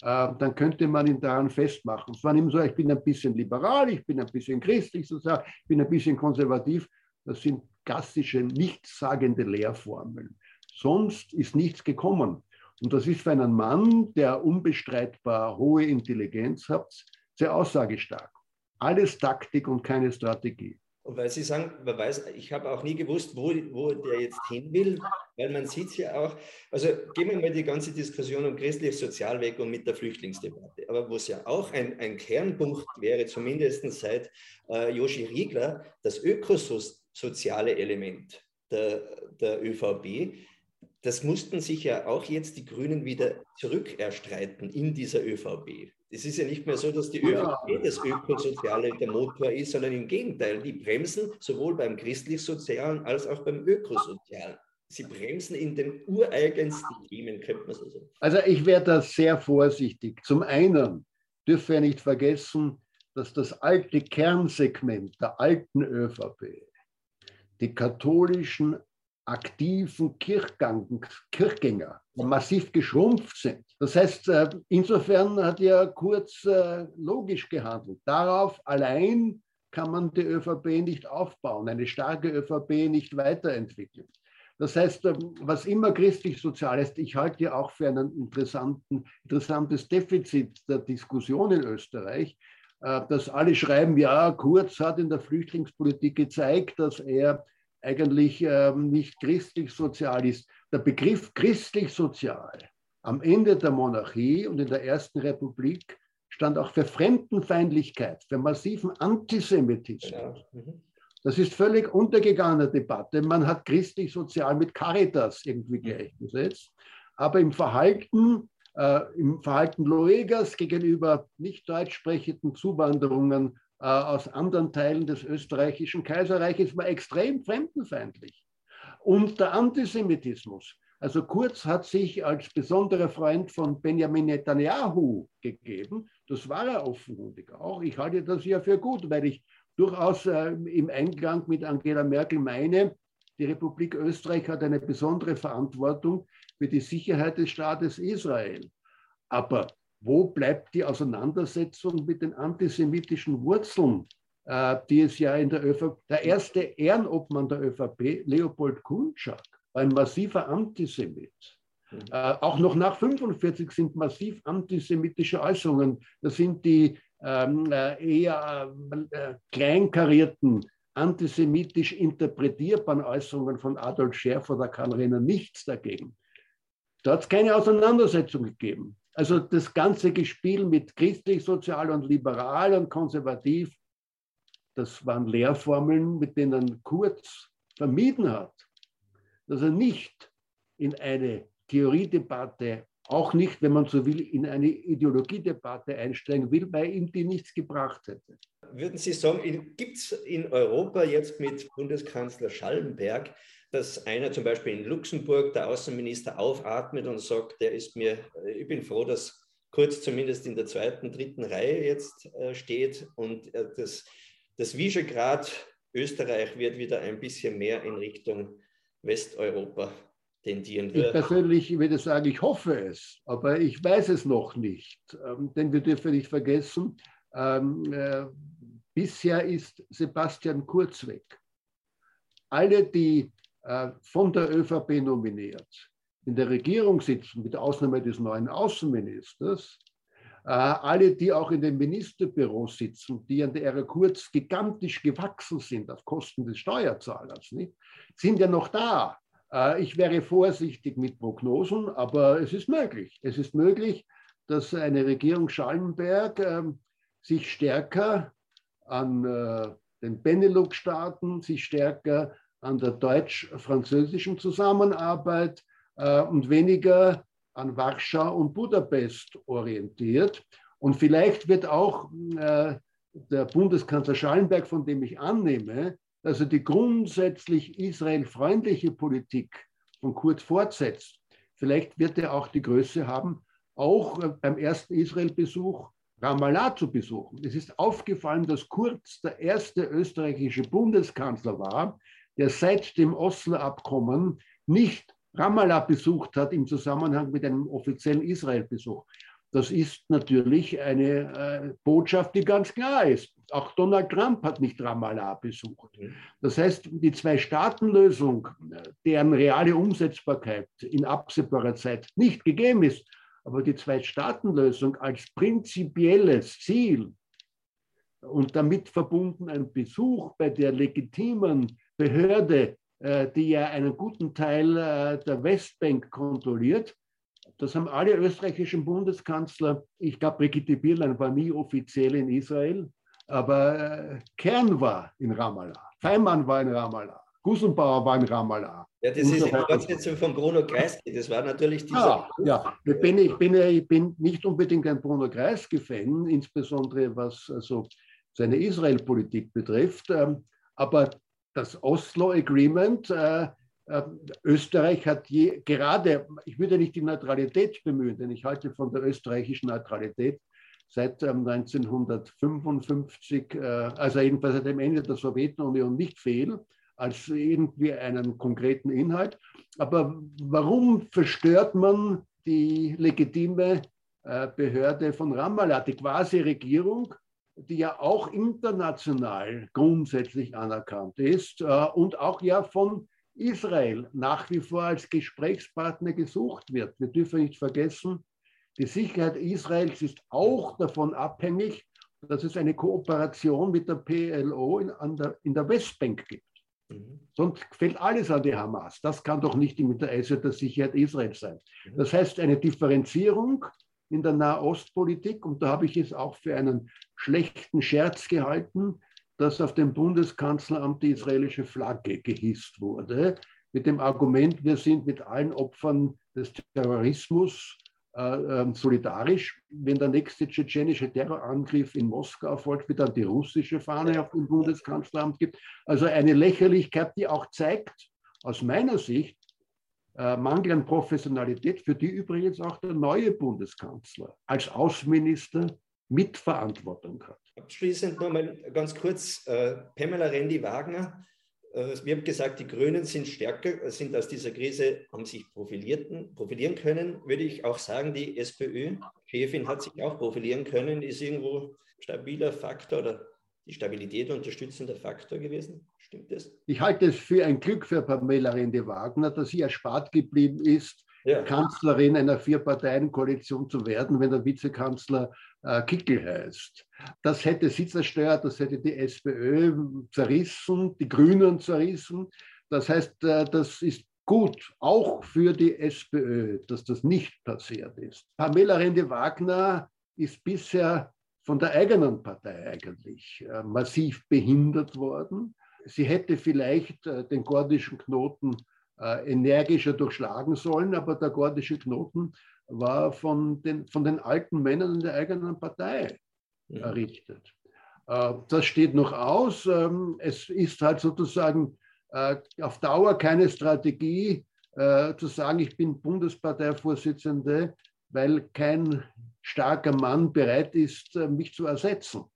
dann könnte man ihn daran festmachen. Es war ihm so, ich bin ein bisschen liberal, ich bin ein bisschen christlich sozusagen, ich bin ein bisschen konservativ. Das sind klassische, nichtssagende Lehrformeln. Sonst ist nichts gekommen. Und das ist für einen Mann, der unbestreitbar hohe Intelligenz hat, sehr aussagestark. Alles Taktik und keine Strategie. Und weil Sie sagen, weiß, ich habe auch nie gewusst, wo, wo der jetzt hin will, weil man sieht ja auch, also gehen wir mal die ganze Diskussion um christliches Sozialweg und mit der Flüchtlingsdebatte. Aber wo es ja auch ein, ein Kernpunkt wäre, zumindest seit äh, Joshi Riegler, das ökosoziale Element der, der ÖVP, das mussten sich ja auch jetzt die Grünen wieder zurückerstreiten in dieser ÖVP. Es ist ja nicht mehr so, dass die. ÖVP das Ökosoziale der Motor ist, sondern im Gegenteil, die bremsen sowohl beim christlich-sozialen als auch beim Ökosozialen. Sie bremsen in den ureigensten Themen, könnte man so sagen. Also ich wäre da sehr vorsichtig. Zum einen dürfen wir nicht vergessen, dass das alte Kernsegment der alten ÖVP, die katholischen aktiven Kirchgänger massiv geschrumpft sind. Das heißt, äh, insofern hat er kurz äh, logisch gehandelt. Darauf allein kann man die ÖVP nicht aufbauen, eine starke ÖVP nicht weiterentwickeln. Das heißt, äh, was immer christlich-sozial ist, ich halte ja auch für ein interessantes Defizit der Diskussion in Österreich, dass alle schreiben, ja, Kurz hat in der Flüchtlingspolitik gezeigt, dass er eigentlich ähm, nicht christlich-sozial ist. Der Begriff christlich-sozial am Ende der Monarchie und in der Ersten Republik stand auch für Fremdenfeindlichkeit, für massiven Antisemitismus. Genau. Mhm. Das ist völlig untergegangene Debatte. Man hat christlich-sozial mit Caritas irgendwie gleichgesetzt. Aber im Verhalten, äh, im Verhalten Loegas gegenüber nicht deutsch sprechenden Zuwanderungen äh, aus anderen Teilen des österreichischen Kaiserreiches war extrem fremdenfeindlich. Und der Antisemitismus. Also Kurz hat sich als besonderer Freund von Benjamin Netanyahu gegeben. Das war er offenkundig auch. Ich halte das ja für gut, weil ich durchaus äh, im Einklang mit Angela Merkel meine, die Republik Österreich hat eine besondere Verantwortung für die Sicherheit des Staates Israel. Aber wo bleibt die Auseinandersetzung mit den antisemitischen Wurzeln, äh, die es ja in der ÖVP, der erste Ehrenobmann der ÖVP, Leopold Kunczak, war ein massiver Antisemit. Mhm. Äh, auch noch nach 45 sind massiv antisemitische Äußerungen. Das sind die ähm, äh, eher äh, kleinkarierten, antisemitisch interpretierbaren Äußerungen von Adolf Scherf oder Karl Renner nichts dagegen. Da hat es keine Auseinandersetzung gegeben. Also das ganze Gespiel mit christlich, sozial und liberal und konservativ, das waren Lehrformeln, mit denen Kurz vermieden hat, dass er nicht in eine Theoriedebatte, auch nicht, wenn man so will, in eine Ideologiedebatte einsteigen will, weil ihm die nichts gebracht hätte. Würden Sie sagen, gibt es in Europa jetzt mit Bundeskanzler Schallenberg dass einer zum Beispiel in Luxemburg, der Außenminister, aufatmet und sagt, der ist mir, ich bin froh, dass Kurz zumindest in der zweiten, dritten Reihe jetzt äh, steht und äh, das, das Visegrad Österreich wird wieder ein bisschen mehr in Richtung Westeuropa tendieren. Ich persönlich würde sagen, ich hoffe es, aber ich weiß es noch nicht. Ähm, denn wir dürfen nicht vergessen, ähm, äh, bisher ist Sebastian Kurz weg. Alle, die äh, von der ÖVP nominiert, in der Regierung sitzen, mit Ausnahme des neuen Außenministers, äh, alle, die auch in den Ministerbüros sitzen, die an der Ära Kurz gigantisch gewachsen sind auf Kosten des Steuerzahlers, nicht, sind ja noch da. Äh, ich wäre vorsichtig mit Prognosen, aber es ist möglich. Es ist möglich, dass eine Regierung Schallenberg ähm, sich stärker an äh, den Benelux-Staaten, sich stärker an der deutsch-französischen Zusammenarbeit äh, und weniger an Warschau und Budapest orientiert. Und vielleicht wird auch äh, der Bundeskanzler Schallenberg, von dem ich annehme, dass er die grundsätzlich israelfreundliche Politik von Kurz fortsetzt. Vielleicht wird er auch die Größe haben, auch äh, beim ersten Israel-Besuch Ramallah zu besuchen. Es ist aufgefallen, dass Kurz der erste österreichische Bundeskanzler war, der seit dem Oslo-Abkommen nicht Ramallah besucht hat im Zusammenhang mit einem offiziellen Israel-Besuch. Das ist natürlich eine äh, Botschaft, die ganz klar ist. Auch Donald Trump hat nicht Ramallah besucht. Mhm. Das heißt, die Zwei-Staaten-Lösung, deren reale Umsetzbarkeit in absehbarer Zeit nicht gegeben ist, aber die Zwei-Staaten-Lösung als prinzipielles Ziel und damit verbunden ein Besuch bei der legitimen Behörde, äh, die ja einen guten Teil äh, der Westbank kontrolliert, das haben alle österreichischen Bundeskanzler, ich glaube, Brigitte Bierlein war nie offiziell in Israel, aber äh, Kern war in Ramallah, Feimann war in Ramallah, Gusenbauer war in Ramallah. Ja, das ist die Fortsetzung von Bruno Kreisky. Das war natürlich dieser. Ja, ja. Ich, bin, ich, bin, ich bin nicht unbedingt ein Bruno Kreisky-Fan, insbesondere was also seine Israel-Politik betrifft. Ähm, aber das Oslo Agreement, äh, äh, Österreich hat je, gerade, ich würde nicht die Neutralität bemühen, denn ich halte von der österreichischen Neutralität seit 1955, ähm, äh, also jedenfalls seit dem Ende der Sowjetunion nicht fehl als irgendwie einen konkreten Inhalt. Aber warum verstört man die legitime äh, Behörde von Ramallah, die Quasi-Regierung, die ja auch international grundsätzlich anerkannt ist äh, und auch ja von Israel nach wie vor als Gesprächspartner gesucht wird. Wir dürfen nicht vergessen, die Sicherheit Israels ist auch davon abhängig, dass es eine Kooperation mit der PLO in, der, in der Westbank gibt. Mhm. Sonst fällt alles an die Hamas. Das kann doch nicht im Interesse der Sicherheit Israels sein. Mhm. Das heißt, eine Differenzierung in der Nahostpolitik, und da habe ich es auch für einen schlechten Scherz gehalten, dass auf dem Bundeskanzleramt die israelische Flagge gehisst wurde, mit dem Argument, wir sind mit allen Opfern des Terrorismus äh, ähm, solidarisch. Wenn der nächste tschetschenische Terrorangriff in Moskau erfolgt, wird dann die russische Fahne auf dem Bundeskanzleramt gibt. Also eine Lächerlichkeit, die auch zeigt, aus meiner Sicht, äh, Mangel an Professionalität, für die übrigens auch der neue Bundeskanzler als Außenminister Mitverantwortung hat. Abschließend nochmal ganz kurz, äh, Pamela Rendi-Wagner äh, wir haben gesagt, die Grünen sind stärker, äh, sind aus dieser Krise, haben sich profilierten, profilieren können. Würde ich auch sagen, die SPÖ-Chefin hat sich auch profilieren können, ist irgendwo stabiler Faktor oder die Stabilität unterstützender Faktor gewesen. Stimmt das? Ich halte es für ein Glück für Pamela Rende-Wagner, dass sie erspart geblieben ist, ja. Kanzlerin einer Vier-Parteien-Koalition zu werden, wenn der Vizekanzler äh, Kickel heißt. Das hätte sie zerstört, das hätte die SPÖ zerrissen, die Grünen zerrissen. Das heißt, äh, das ist gut, auch für die SPÖ, dass das nicht passiert ist. Pamela Rende-Wagner ist bisher von der eigenen Partei eigentlich äh, massiv behindert worden. Sie hätte vielleicht äh, den gordischen Knoten äh, energischer durchschlagen sollen, aber der gordische Knoten war von den, von den alten Männern in der eigenen Partei ja. errichtet. Äh, das steht noch aus. Ähm, es ist halt sozusagen äh, auf Dauer keine Strategie zu sagen, ich bin Bundesparteivorsitzende, weil kein starker Mann bereit ist, mich zu ersetzen.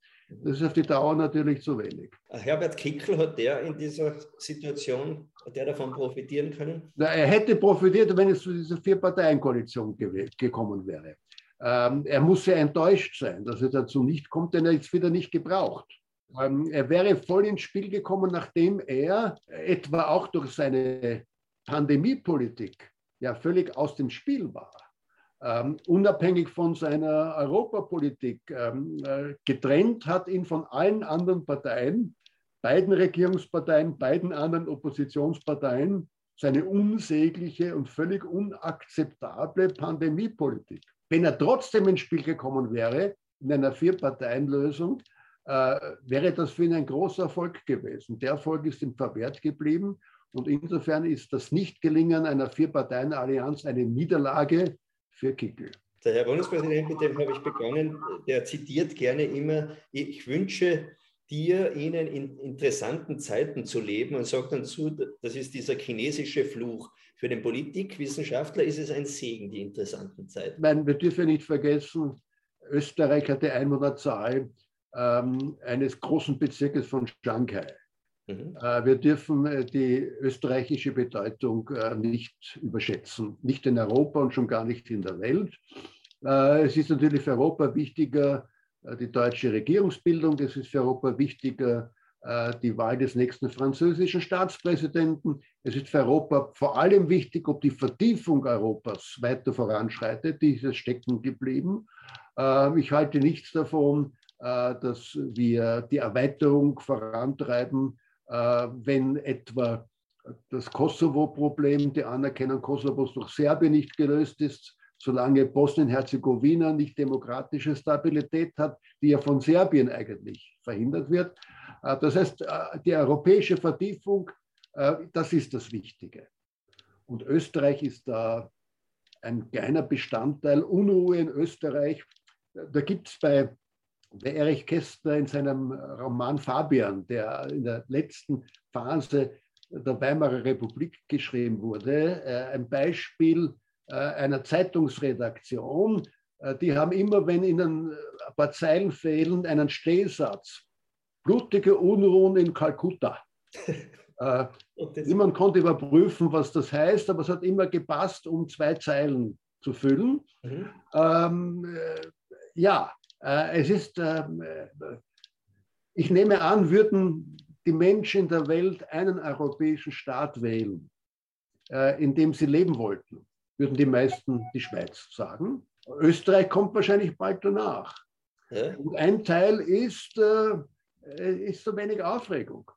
Das ist auf die Dauer natürlich zu wenig. Herbert Kickl, hat der in dieser Situation, hat der davon profitieren können? Na, er hätte profitiert, wenn es zu dieser Vier-Parteien-Koalition ge gekommen wäre. Ähm, er muss sehr enttäuscht sein, dass er dazu nicht kommt, denn er ist wieder nicht gebraucht. Ähm, er wäre voll ins Spiel gekommen, nachdem er etwa auch durch seine Pandemiepolitik ja völlig aus dem Spiel war ähm, unabhängig von seiner Europapolitik ähm, äh, getrennt hat ihn von allen anderen Parteien, beiden Regierungsparteien, beiden anderen Oppositionsparteien, seine unsägliche und völlig unakzeptable Pandemiepolitik. Wenn er trotzdem ins Spiel gekommen wäre, in einer Vier-Parteien-Lösung, äh, wäre das für ihn ein großer Erfolg gewesen. Der Erfolg ist ihm verwehrt geblieben. Und insofern ist das Nichtgelingen einer Vier-Parteien-Allianz eine Niederlage für Kickel. Der Herr Bundespräsident, mit dem habe ich begonnen, der zitiert gerne immer, ich wünsche dir, ihnen in interessanten Zeiten zu leben und sagt dann zu, das ist dieser chinesische Fluch. Für den Politikwissenschaftler ist es ein Segen, die interessanten Zeiten. Meine, wir dürfen nicht vergessen, Österreich hat die Einwohnerzahl ähm, eines großen Bezirkes von Shanghai. Mhm. Äh, wir dürfen äh, die österreichische Bedeutung äh, nicht überschätzen, nicht in Europa und schon gar nicht in der Welt. Es ist natürlich für Europa wichtiger, die deutsche Regierungsbildung, es ist für Europa wichtiger, die Wahl des nächsten französischen Staatspräsidenten. Es ist für Europa vor allem wichtig, ob die Vertiefung Europas weiter voranschreitet. Die ist stecken geblieben. Ähm, ich halte nichts davon, dass wir die Erweiterung vorantreiben, wenn etwa das Kosovo-Problem, die Anerkennung Kosovos durch Serbien nicht gelöst ist, solange Bosnien-Herzegowina nicht demokratische Stabilität hat, die ja von Serbien eigentlich verhindert wird. Äh, das heißt, äh, die europäische Vertiefung, äh, das ist das Wichtige. Und Österreich ist da ein kleiner Bestandteil. Unruhe in Österreich, da gibt es bei, bei Erich Kästner in seinem Roman Fabian, der in der letzten Phase der Weimarer Republik geschrieben wurde, ein Beispiel äh, einer Zeitungsredaktion, äh, die haben immer, wenn ihnen ein paar Zeilen fehlen, einen Stehsatz. Blutige Unruhen in Kalkutta. äh, niemand konnte überprüfen, was das heißt, aber es hat immer gepasst, um zwei Zeilen zu füllen. Mhm. Ähm, äh, ja, äh, es ist, ähm, äh, ich nehme an, würden die Menschen in der Welt einen europäischen Staat wählen, in dem sie leben wollten, würden die meisten die Schweiz sagen. Österreich kommt wahrscheinlich bald danach. Ja. Und ein Teil ist, äh, ist so wenig Aufregung.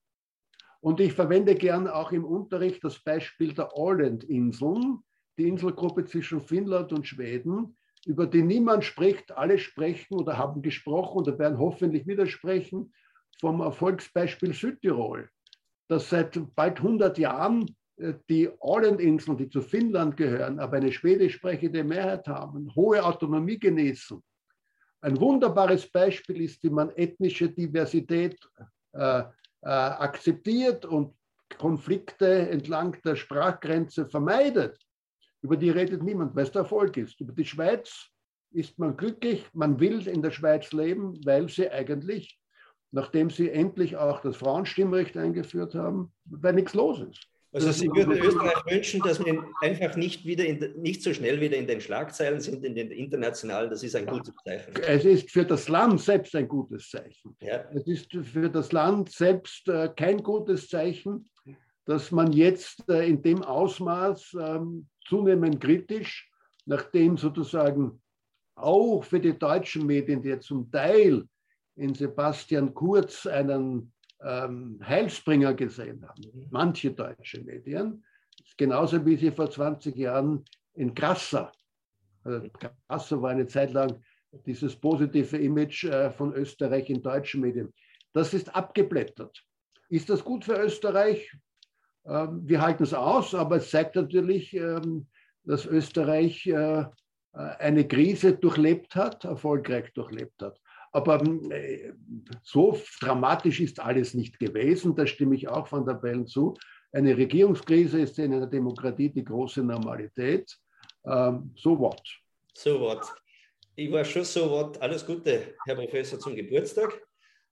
Und ich verwende gern auch im Unterricht das Beispiel der Åland-Inseln, die Inselgruppe zwischen Finnland und Schweden, über die niemand spricht. Alle sprechen oder haben gesprochen oder werden hoffentlich widersprechen vom Erfolgsbeispiel Südtirol, das seit bald 100 Jahren äh, die Ålandinseln, die zu Finnland gehören, aber eine schwedisch sprechende Mehrheit haben, hohe Autonomie genießen. Ein wunderbares Beispiel ist, wie man ethnische Diversität äh, äh, akzeptiert und Konflikte entlang der Sprachgrenze vermeidet. Über die redet niemand, weil es der Erfolg ist. Über die Schweiz ist man glücklich, man will in der Schweiz leben, weil sie eigentlich, nachdem sie endlich auch das Frauenstimmrecht eingeführt haben, weil nichts los ist. Also Sie würden Österreich wünschen, dass wir einfach nicht, wieder in, nicht so schnell wieder in den Schlagzeilen sind, in den internationalen. Das ist ein gutes Zeichen. Es ist für das Land selbst ein gutes Zeichen. Ja. Es ist für das Land selbst äh, kein gutes Zeichen, dass man jetzt äh, in dem Ausmaß ähm, zunehmend kritisch, nachdem sozusagen auch für die deutschen Medien, die ja zum Teil in Sebastian Kurz einen ähm, Heilsbringer gesehen haben. Mhm. Manche deutsche Medien. Genauso wie sie vor 20 Jahren in Grasser, also Grasser war eine Zeit lang dieses positive Image äh, von Österreich in deutschen Medien. Das ist abgeblättert. Ist das gut für Österreich? Ähm, wir halten es aus, aber es zeigt natürlich, ähm, dass Österreich äh, äh, eine Krise durchlebt hat, erfolgreich durchlebt hat. Aber äh, so dramatisch ist alles nicht gewesen. Da stimme ich auch von der Bellen zu. Eine Regierungskrise ist in einer Demokratie die große Normalität. Ähm, so what? So what. Ich war schon so what. Alles Gute, Herr Professor, zum Geburtstag.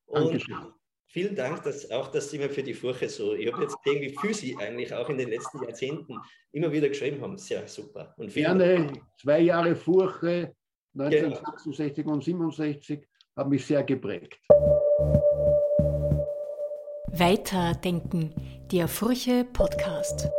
Und Dankeschön. Vielen Dank, dass auch dass Sie mir für die Furche so. Ich habe jetzt gesehen, wie viel Sie eigentlich auch in den letzten Jahrzehnten immer wieder geschrieben haben. Sehr super. Und Gerne. Dank. Zwei Jahre Furche, 1966 genau. und 67 hat mich sehr geprägt. Weiterdenken, der Furche Podcast.